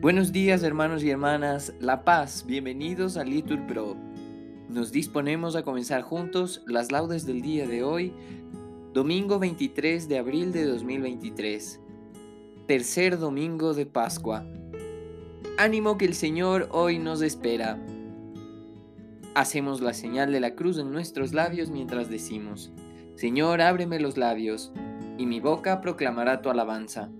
Buenos días hermanos y hermanas, La Paz, bienvenidos a Litur Pro. Nos disponemos a comenzar juntos las laudes del día de hoy, domingo 23 de abril de 2023, tercer domingo de Pascua. Ánimo que el Señor hoy nos espera. Hacemos la señal de la cruz en nuestros labios mientras decimos, Señor, ábreme los labios, y mi boca proclamará tu alabanza.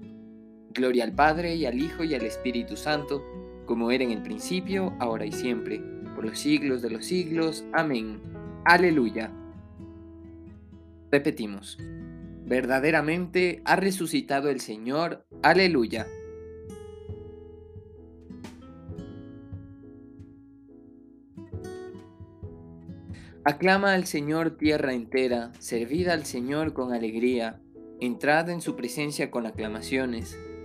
Gloria al Padre y al Hijo y al Espíritu Santo, como era en el principio, ahora y siempre, por los siglos de los siglos. Amén. Aleluya. Repetimos. Verdaderamente ha resucitado el Señor. Aleluya. Aclama al Señor tierra entera, servid al Señor con alegría, entrad en su presencia con aclamaciones.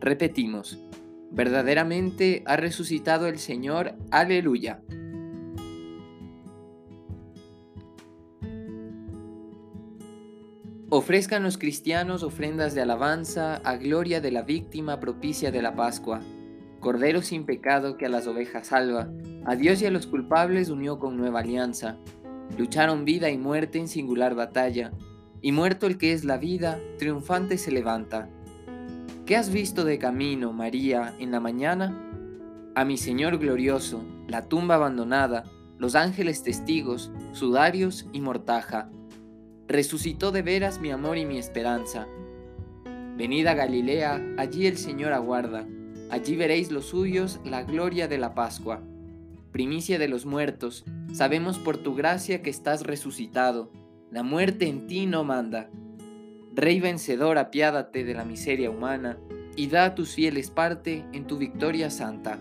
Repetimos, verdaderamente ha resucitado el Señor. Aleluya. Ofrezcan los cristianos ofrendas de alabanza a gloria de la víctima propicia de la Pascua Cordero sin pecado que a las ovejas salva, a Dios y a los culpables unió con nueva alianza. Lucharon vida y muerte en singular batalla, y muerto el que es la vida, triunfante se levanta. ¿Qué has visto de camino, María, en la mañana? A mi Señor glorioso, la tumba abandonada, los ángeles testigos, sudarios y mortaja. Resucitó de veras mi amor y mi esperanza. Venid a Galilea, allí el Señor aguarda Allí veréis los suyos la gloria de la Pascua. Primicia de los muertos, sabemos por tu gracia que estás resucitado. La muerte en ti no manda. Rey vencedor, apiádate de la miseria humana y da a tus fieles parte en tu victoria santa.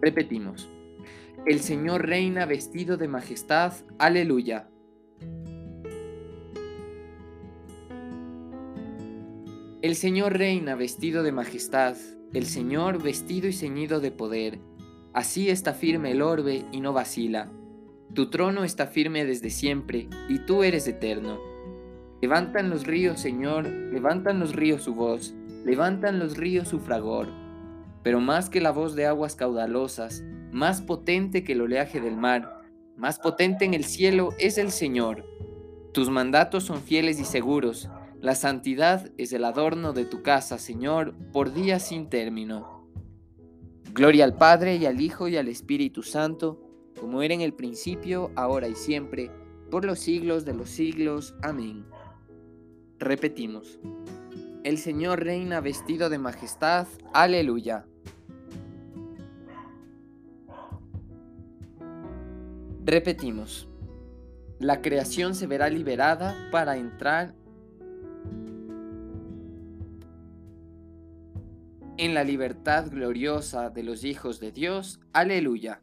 Repetimos. El Señor reina vestido de majestad. Aleluya. El Señor reina vestido de majestad, el Señor vestido y ceñido de poder. Así está firme el orbe y no vacila. Tu trono está firme desde siempre, y tú eres eterno. Levantan los ríos, Señor, levantan los ríos su voz, levantan los ríos su fragor. Pero más que la voz de aguas caudalosas, más potente que el oleaje del mar, más potente en el cielo es el Señor. Tus mandatos son fieles y seguros, la santidad es el adorno de tu casa, Señor, por días sin término. Gloria al Padre y al Hijo y al Espíritu Santo, como era en el principio, ahora y siempre, por los siglos de los siglos. Amén. Repetimos. El Señor reina vestido de majestad. Aleluya. Repetimos. La creación se verá liberada para entrar en la libertad gloriosa de los hijos de Dios. Aleluya.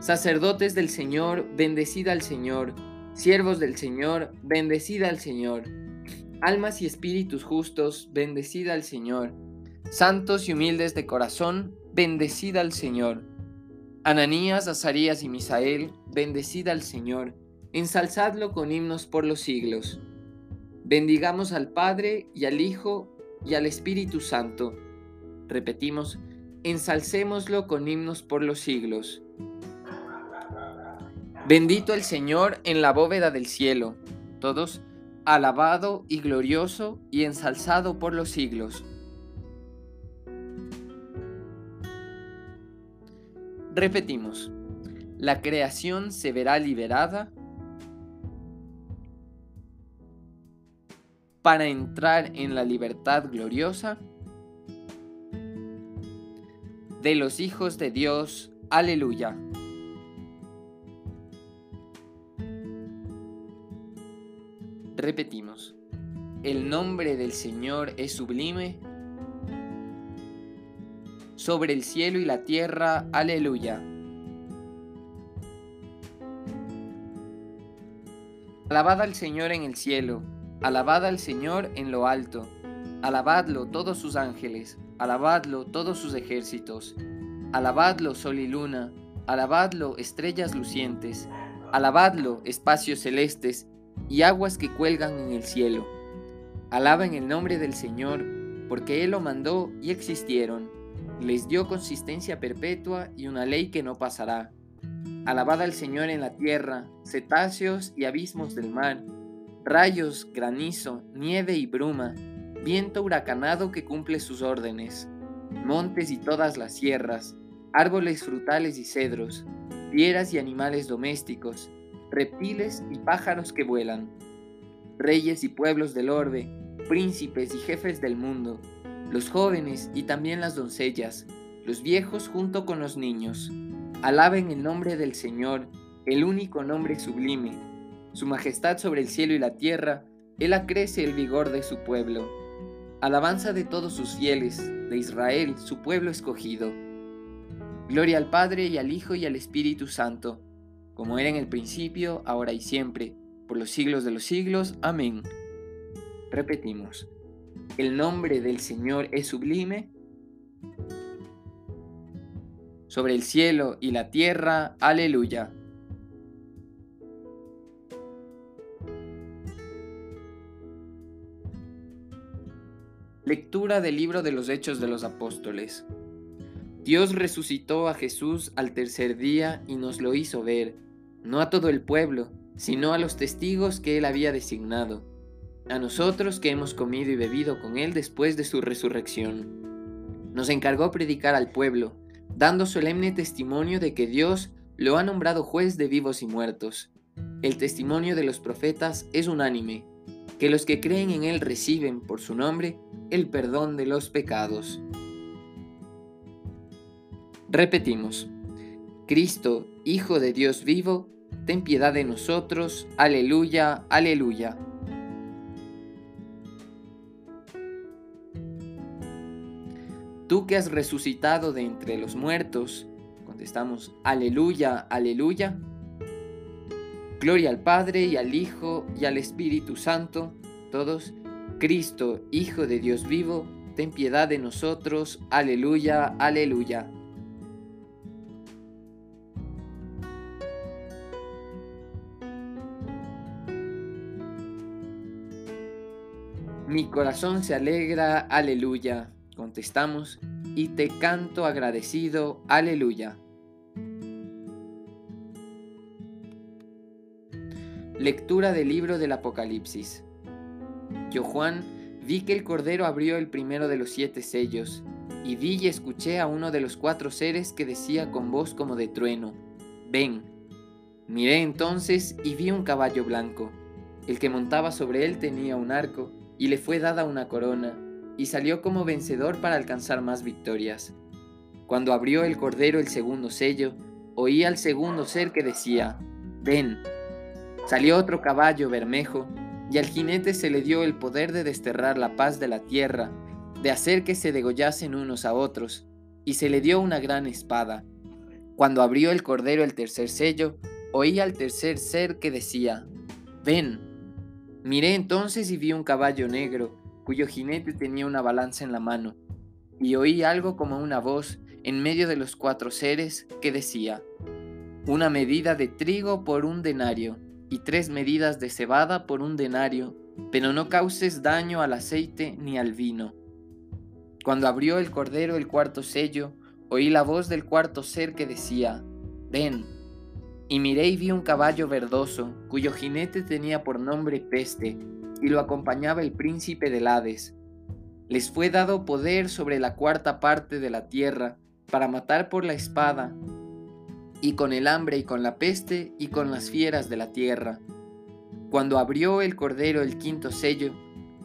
Sacerdotes del Señor, bendecid al Señor, siervos del Señor, bendecid al Señor. Almas y espíritus justos, bendecid al Señor. Santos y humildes de corazón, bendecid al Señor. Ananías, Azarías y Misael, bendecid al Señor. Ensalzadlo con himnos por los siglos. Bendigamos al Padre y al Hijo y al Espíritu Santo. Repetimos, ensalcémoslo con himnos por los siglos. Bendito el Señor en la bóveda del cielo. Todos, alabado y glorioso y ensalzado por los siglos. Repetimos, la creación se verá liberada para entrar en la libertad gloriosa de los hijos de Dios. Aleluya. Repetimos, el nombre del Señor es sublime sobre el cielo y la tierra. Aleluya. Alabad al Señor en el cielo, alabad al Señor en lo alto, alabadlo todos sus ángeles, alabadlo todos sus ejércitos, alabadlo sol y luna, alabadlo estrellas lucientes, alabadlo espacios celestes, y aguas que cuelgan en el cielo. Alaben el nombre del Señor, porque Él lo mandó y existieron. Les dio consistencia perpetua y una ley que no pasará. Alabad al Señor en la tierra, cetáceos y abismos del mar, rayos, granizo, nieve y bruma, viento huracanado que cumple sus órdenes, montes y todas las sierras, árboles frutales y cedros, fieras y animales domésticos, reptiles y pájaros que vuelan, reyes y pueblos del orbe, príncipes y jefes del mundo, los jóvenes y también las doncellas, los viejos junto con los niños. Alaben el nombre del Señor, el único nombre sublime. Su majestad sobre el cielo y la tierra, Él acrece el vigor de su pueblo. Alabanza de todos sus fieles, de Israel, su pueblo escogido. Gloria al Padre y al Hijo y al Espíritu Santo como era en el principio, ahora y siempre, por los siglos de los siglos. Amén. Repetimos, el nombre del Señor es sublime sobre el cielo y la tierra. Aleluya. Lectura del libro de los Hechos de los Apóstoles. Dios resucitó a Jesús al tercer día y nos lo hizo ver no a todo el pueblo, sino a los testigos que él había designado, a nosotros que hemos comido y bebido con él después de su resurrección. Nos encargó predicar al pueblo, dando solemne testimonio de que Dios lo ha nombrado juez de vivos y muertos. El testimonio de los profetas es unánime, que los que creen en Él reciben por su nombre el perdón de los pecados. Repetimos. Cristo, Hijo de Dios vivo, ten piedad de nosotros. Aleluya, aleluya. Tú que has resucitado de entre los muertos, contestamos, aleluya, aleluya. Gloria al Padre y al Hijo y al Espíritu Santo, todos, Cristo, Hijo de Dios vivo, ten piedad de nosotros, aleluya, aleluya. Mi corazón se alegra, aleluya. Contestamos, y te canto agradecido, aleluya. Lectura del libro del Apocalipsis. Yo, Juan, vi que el Cordero abrió el primero de los siete sellos, y vi y escuché a uno de los cuatro seres que decía con voz como de trueno, ven. Miré entonces y vi un caballo blanco. El que montaba sobre él tenía un arco y le fue dada una corona, y salió como vencedor para alcanzar más victorias. Cuando abrió el Cordero el segundo sello, oí al segundo ser que decía, Ven. Salió otro caballo bermejo, y al jinete se le dio el poder de desterrar la paz de la tierra, de hacer que se degollasen unos a otros, y se le dio una gran espada. Cuando abrió el Cordero el tercer sello, oí al tercer ser que decía, Ven. Miré entonces y vi un caballo negro, cuyo jinete tenía una balanza en la mano, y oí algo como una voz en medio de los cuatro seres que decía, Una medida de trigo por un denario, y tres medidas de cebada por un denario, pero no causes daño al aceite ni al vino. Cuando abrió el cordero el cuarto sello, oí la voz del cuarto ser que decía, Ven. Y miré y vi un caballo verdoso, cuyo jinete tenía por nombre Peste, y lo acompañaba el príncipe del Hades. Les fue dado poder sobre la cuarta parte de la tierra, para matar por la espada, y con el hambre y con la peste y con las fieras de la tierra. Cuando abrió el cordero el quinto sello,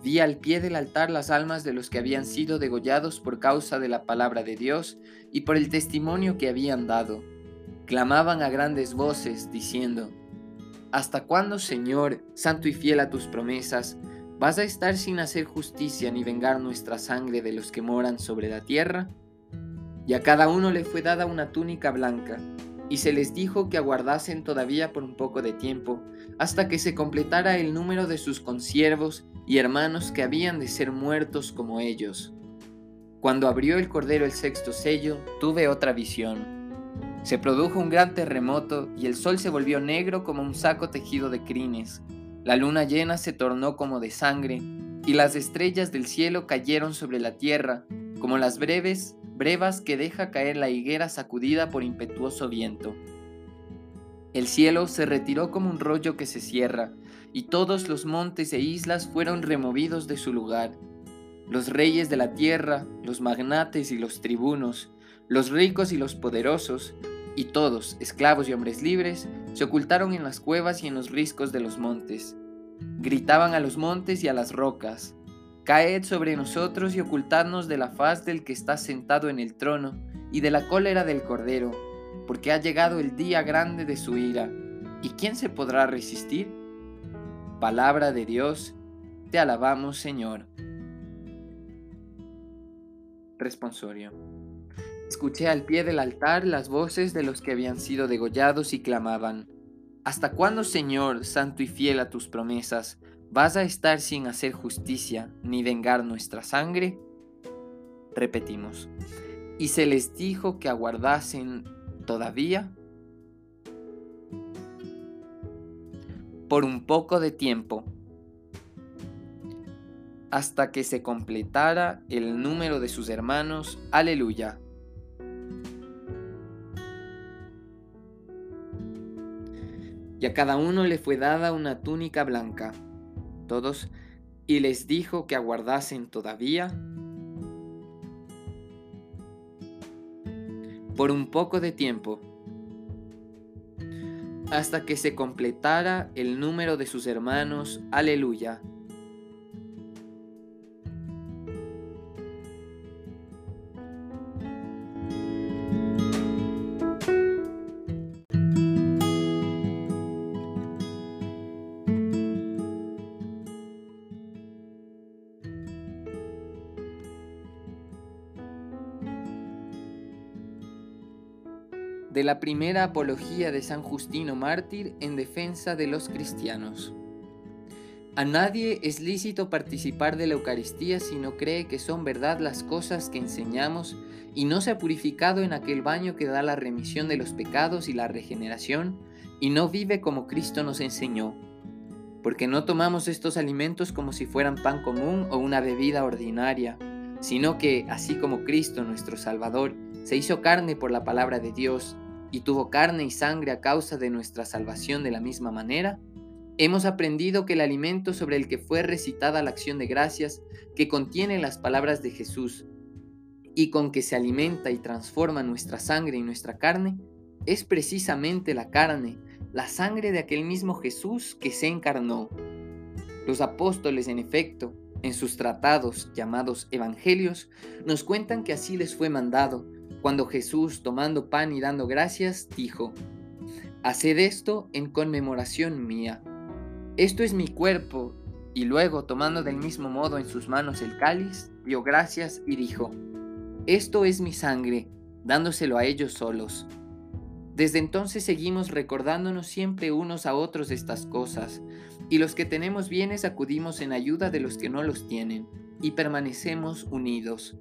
vi al pie del altar las almas de los que habían sido degollados por causa de la palabra de Dios y por el testimonio que habían dado clamaban a grandes voces, diciendo, ¿Hasta cuándo, Señor, santo y fiel a tus promesas, vas a estar sin hacer justicia ni vengar nuestra sangre de los que moran sobre la tierra? Y a cada uno le fue dada una túnica blanca, y se les dijo que aguardasen todavía por un poco de tiempo, hasta que se completara el número de sus consiervos y hermanos que habían de ser muertos como ellos. Cuando abrió el Cordero el sexto sello, tuve otra visión se produjo un gran terremoto y el sol se volvió negro como un saco tejido de crines. La luna llena se tornó como de sangre y las estrellas del cielo cayeron sobre la tierra como las breves brevas que deja caer la higuera sacudida por impetuoso viento. El cielo se retiró como un rollo que se cierra, y todos los montes e islas fueron removidos de su lugar. Los reyes de la tierra, los magnates y los tribunos, los ricos y los poderosos, y todos, esclavos y hombres libres, se ocultaron en las cuevas y en los riscos de los montes. Gritaban a los montes y a las rocas, Caed sobre nosotros y ocultadnos de la faz del que está sentado en el trono y de la cólera del Cordero, porque ha llegado el día grande de su ira. ¿Y quién se podrá resistir? Palabra de Dios, te alabamos Señor. Responsorio. Escuché al pie del altar las voces de los que habían sido degollados y clamaban, ¿Hasta cuándo, Señor, santo y fiel a tus promesas, vas a estar sin hacer justicia ni vengar nuestra sangre? Repetimos, y se les dijo que aguardasen todavía por un poco de tiempo hasta que se completara el número de sus hermanos. Aleluya. Y a cada uno le fue dada una túnica blanca. Todos, y les dijo que aguardasen todavía por un poco de tiempo, hasta que se completara el número de sus hermanos. Aleluya. La primera apología de San Justino Mártir en defensa de los cristianos. A nadie es lícito participar de la Eucaristía si no cree que son verdad las cosas que enseñamos y no se ha purificado en aquel baño que da la remisión de los pecados y la regeneración y no vive como Cristo nos enseñó. Porque no tomamos estos alimentos como si fueran pan común o una bebida ordinaria, sino que, así como Cristo nuestro Salvador se hizo carne por la palabra de Dios y tuvo carne y sangre a causa de nuestra salvación de la misma manera, hemos aprendido que el alimento sobre el que fue recitada la acción de gracias, que contiene las palabras de Jesús y con que se alimenta y transforma nuestra sangre y nuestra carne, es precisamente la carne, la sangre de aquel mismo Jesús que se encarnó. Los apóstoles, en efecto, en sus tratados llamados Evangelios, nos cuentan que así les fue mandado, cuando Jesús, tomando pan y dando gracias, dijo, Haced esto en conmemoración mía. Esto es mi cuerpo. Y luego, tomando del mismo modo en sus manos el cáliz, dio gracias y dijo, Esto es mi sangre, dándoselo a ellos solos. Desde entonces seguimos recordándonos siempre unos a otros estas cosas, y los que tenemos bienes acudimos en ayuda de los que no los tienen, y permanecemos unidos.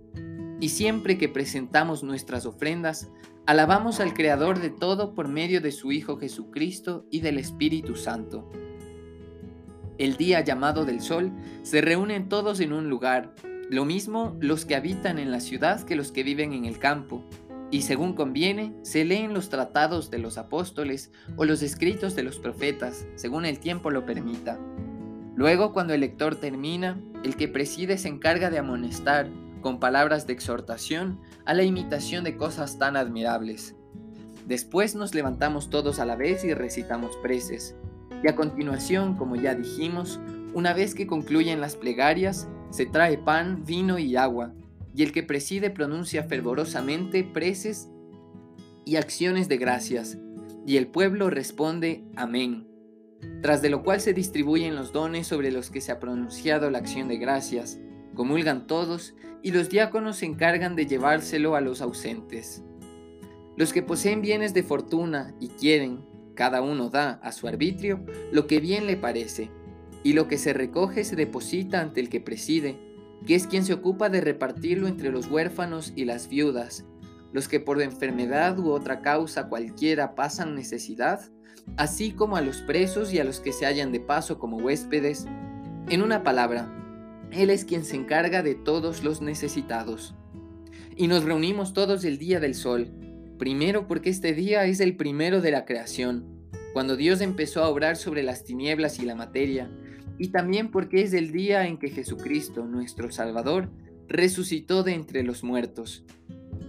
Y siempre que presentamos nuestras ofrendas, alabamos al Creador de todo por medio de su Hijo Jesucristo y del Espíritu Santo. El día llamado del sol se reúnen todos en un lugar, lo mismo los que habitan en la ciudad que los que viven en el campo, y según conviene, se leen los tratados de los apóstoles o los escritos de los profetas, según el tiempo lo permita. Luego, cuando el lector termina, el que preside se encarga de amonestar, con palabras de exhortación, a la imitación de cosas tan admirables. Después nos levantamos todos a la vez y recitamos preces. Y a continuación, como ya dijimos, una vez que concluyen las plegarias, se trae pan, vino y agua, y el que preside pronuncia fervorosamente preces y acciones de gracias, y el pueblo responde Amén. Tras de lo cual se distribuyen los dones sobre los que se ha pronunciado la acción de gracias, comulgan todos, y los diáconos se encargan de llevárselo a los ausentes. Los que poseen bienes de fortuna y quieren, cada uno da a su arbitrio lo que bien le parece, y lo que se recoge se deposita ante el que preside, que es quien se ocupa de repartirlo entre los huérfanos y las viudas, los que por enfermedad u otra causa cualquiera pasan necesidad, así como a los presos y a los que se hallan de paso como huéspedes. En una palabra, Él es quien se encarga de todos los necesitados. Y nos reunimos todos el día del sol, primero porque este día es el primero de la creación, cuando Dios empezó a obrar sobre las tinieblas y la materia, y también porque es el día en que Jesucristo, nuestro Salvador, resucitó de entre los muertos.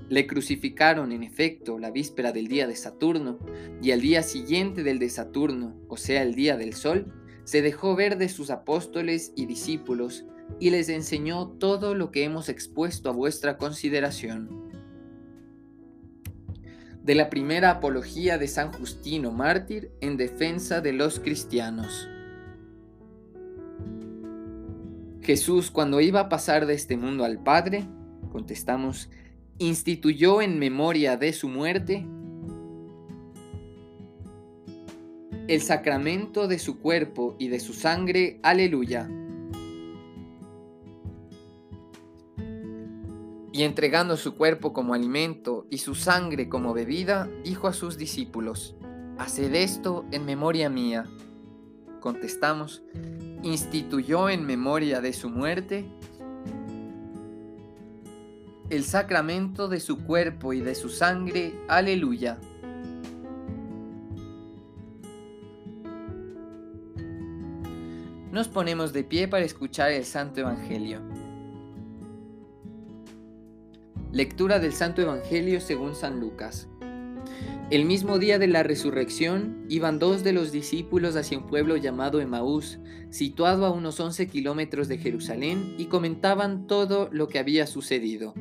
Le crucificaron, en efecto, la víspera del día de Saturno, y al día siguiente del de Saturno, o sea, el día del sol, se dejó ver de sus apóstoles y discípulos, y les enseñó todo lo que hemos expuesto a vuestra consideración. De la primera apología de San Justino mártir en defensa de los cristianos. Jesús, cuando iba a pasar de este mundo al Padre, contestamos, instituyó en memoria de su muerte el sacramento de su cuerpo y de su sangre. Aleluya. Y entregando su cuerpo como alimento y su sangre como bebida, dijo a sus discípulos, Haced esto en memoria mía. Contestamos, instituyó en memoria de su muerte el sacramento de su cuerpo y de su sangre. Aleluya. Nos ponemos de pie para escuchar el Santo Evangelio. Lectura del Santo Evangelio según San Lucas. El mismo día de la resurrección iban dos de los discípulos hacia un pueblo llamado Emaús, situado a unos 11 kilómetros de Jerusalén, y comentaban todo lo que había sucedido.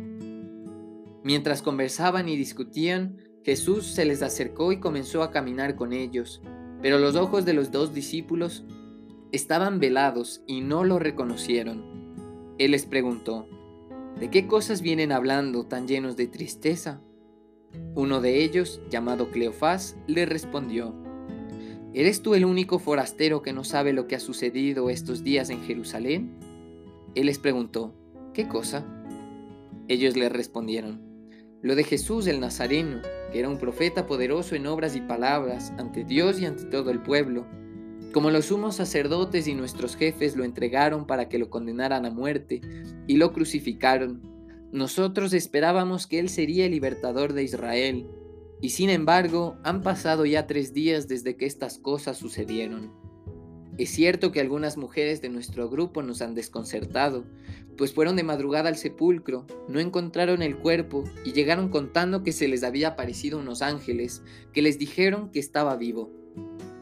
Mientras conversaban y discutían, Jesús se les acercó y comenzó a caminar con ellos, pero los ojos de los dos discípulos estaban velados y no lo reconocieron. Él les preguntó, ¿de qué cosas vienen hablando tan llenos de tristeza? Uno de ellos, llamado Cleofás, le respondió, ¿Eres tú el único forastero que no sabe lo que ha sucedido estos días en Jerusalén? Él les preguntó, ¿qué cosa? Ellos le respondieron, lo de Jesús el Nazareno, que era un profeta poderoso en obras y palabras ante Dios y ante todo el pueblo. Como los sumos sacerdotes y nuestros jefes lo entregaron para que lo condenaran a muerte y lo crucificaron, nosotros esperábamos que Él sería el libertador de Israel, y sin embargo han pasado ya tres días desde que estas cosas sucedieron. Es cierto que algunas mujeres de nuestro grupo nos han desconcertado, pues fueron de madrugada al sepulcro, no encontraron el cuerpo y llegaron contando que se les había aparecido unos ángeles que les dijeron que estaba vivo.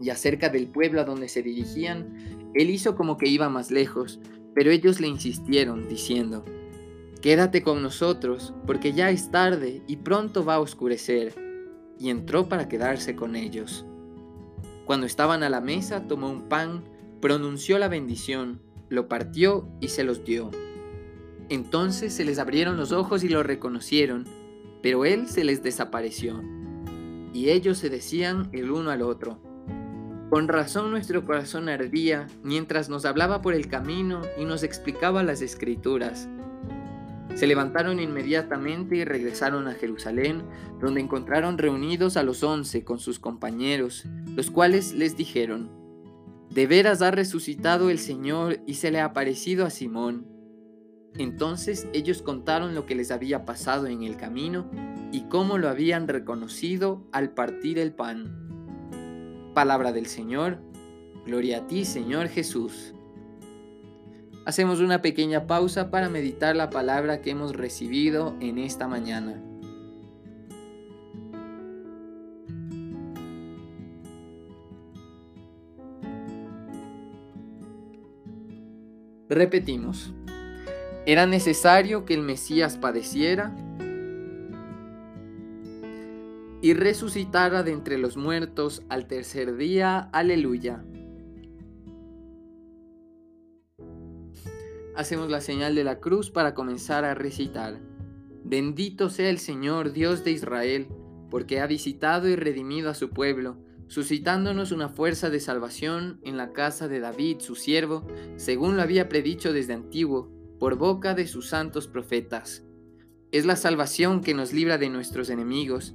Y acerca del pueblo a donde se dirigían, él hizo como que iba más lejos, pero ellos le insistieron, diciendo, Quédate con nosotros, porque ya es tarde y pronto va a oscurecer. Y entró para quedarse con ellos. Cuando estaban a la mesa, tomó un pan, pronunció la bendición, lo partió y se los dio. Entonces se les abrieron los ojos y lo reconocieron, pero él se les desapareció. Y ellos se decían el uno al otro. Con razón nuestro corazón ardía mientras nos hablaba por el camino y nos explicaba las escrituras. Se levantaron inmediatamente y regresaron a Jerusalén, donde encontraron reunidos a los once con sus compañeros, los cuales les dijeron, De veras ha resucitado el Señor y se le ha aparecido a Simón. Entonces ellos contaron lo que les había pasado en el camino y cómo lo habían reconocido al partir el pan. Palabra del Señor, gloria a ti Señor Jesús. Hacemos una pequeña pausa para meditar la palabra que hemos recibido en esta mañana. Repetimos, era necesario que el Mesías padeciera y resucitara de entre los muertos al tercer día. Aleluya. hacemos la señal de la cruz para comenzar a recitar. Bendito sea el Señor, Dios de Israel, porque ha visitado y redimido a su pueblo, suscitándonos una fuerza de salvación en la casa de David, su siervo, según lo había predicho desde antiguo, por boca de sus santos profetas. Es la salvación que nos libra de nuestros enemigos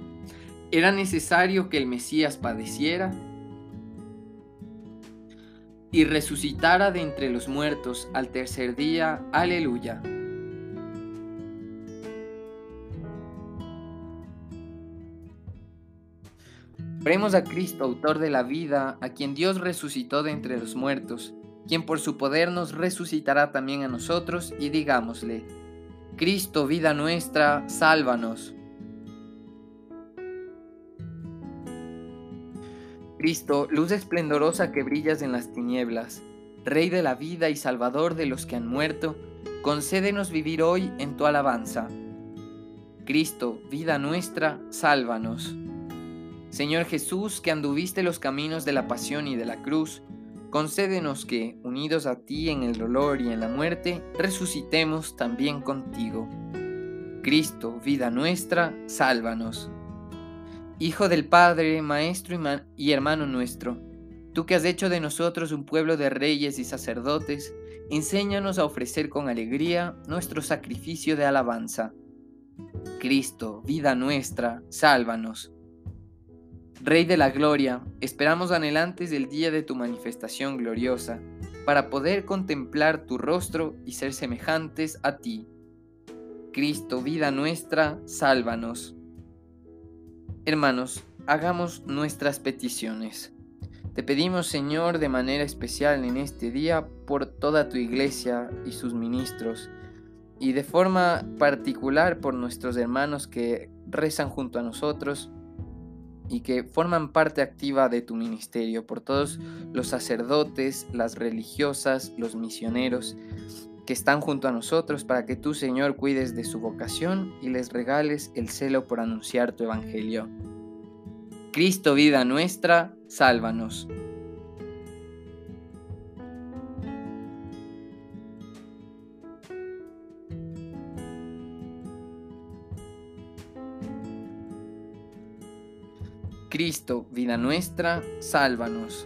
Era necesario que el Mesías padeciera y resucitara de entre los muertos al tercer día. Aleluya. Oremos a Cristo, autor de la vida, a quien Dios resucitó de entre los muertos, quien por su poder nos resucitará también a nosotros, y digámosle, Cristo, vida nuestra, sálvanos. Cristo, luz esplendorosa que brillas en las tinieblas, Rey de la vida y Salvador de los que han muerto, concédenos vivir hoy en tu alabanza. Cristo, vida nuestra, sálvanos. Señor Jesús, que anduviste los caminos de la pasión y de la cruz, concédenos que, unidos a ti en el dolor y en la muerte, resucitemos también contigo. Cristo, vida nuestra, sálvanos. Hijo del Padre, Maestro y hermano nuestro, tú que has hecho de nosotros un pueblo de reyes y sacerdotes, enséñanos a ofrecer con alegría nuestro sacrificio de alabanza. Cristo, vida nuestra, sálvanos. Rey de la Gloria, esperamos anhelantes el día de tu manifestación gloriosa, para poder contemplar tu rostro y ser semejantes a ti. Cristo, vida nuestra, sálvanos. Hermanos, hagamos nuestras peticiones. Te pedimos, Señor, de manera especial en este día por toda tu iglesia y sus ministros, y de forma particular por nuestros hermanos que rezan junto a nosotros y que forman parte activa de tu ministerio, por todos los sacerdotes, las religiosas, los misioneros que están junto a nosotros para que tú, Señor, cuides de su vocación y les regales el celo por anunciar tu evangelio. Cristo, vida nuestra, sálvanos. Cristo, vida nuestra, sálvanos.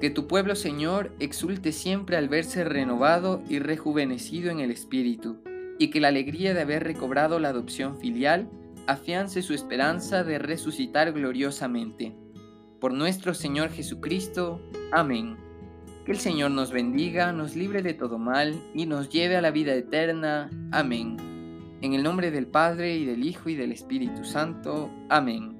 Que tu pueblo, Señor, exulte siempre al verse renovado y rejuvenecido en el Espíritu, y que la alegría de haber recobrado la adopción filial afiance su esperanza de resucitar gloriosamente. Por nuestro Señor Jesucristo. Amén. Que el Señor nos bendiga, nos libre de todo mal y nos lleve a la vida eterna. Amén. En el nombre del Padre y del Hijo y del Espíritu Santo. Amén.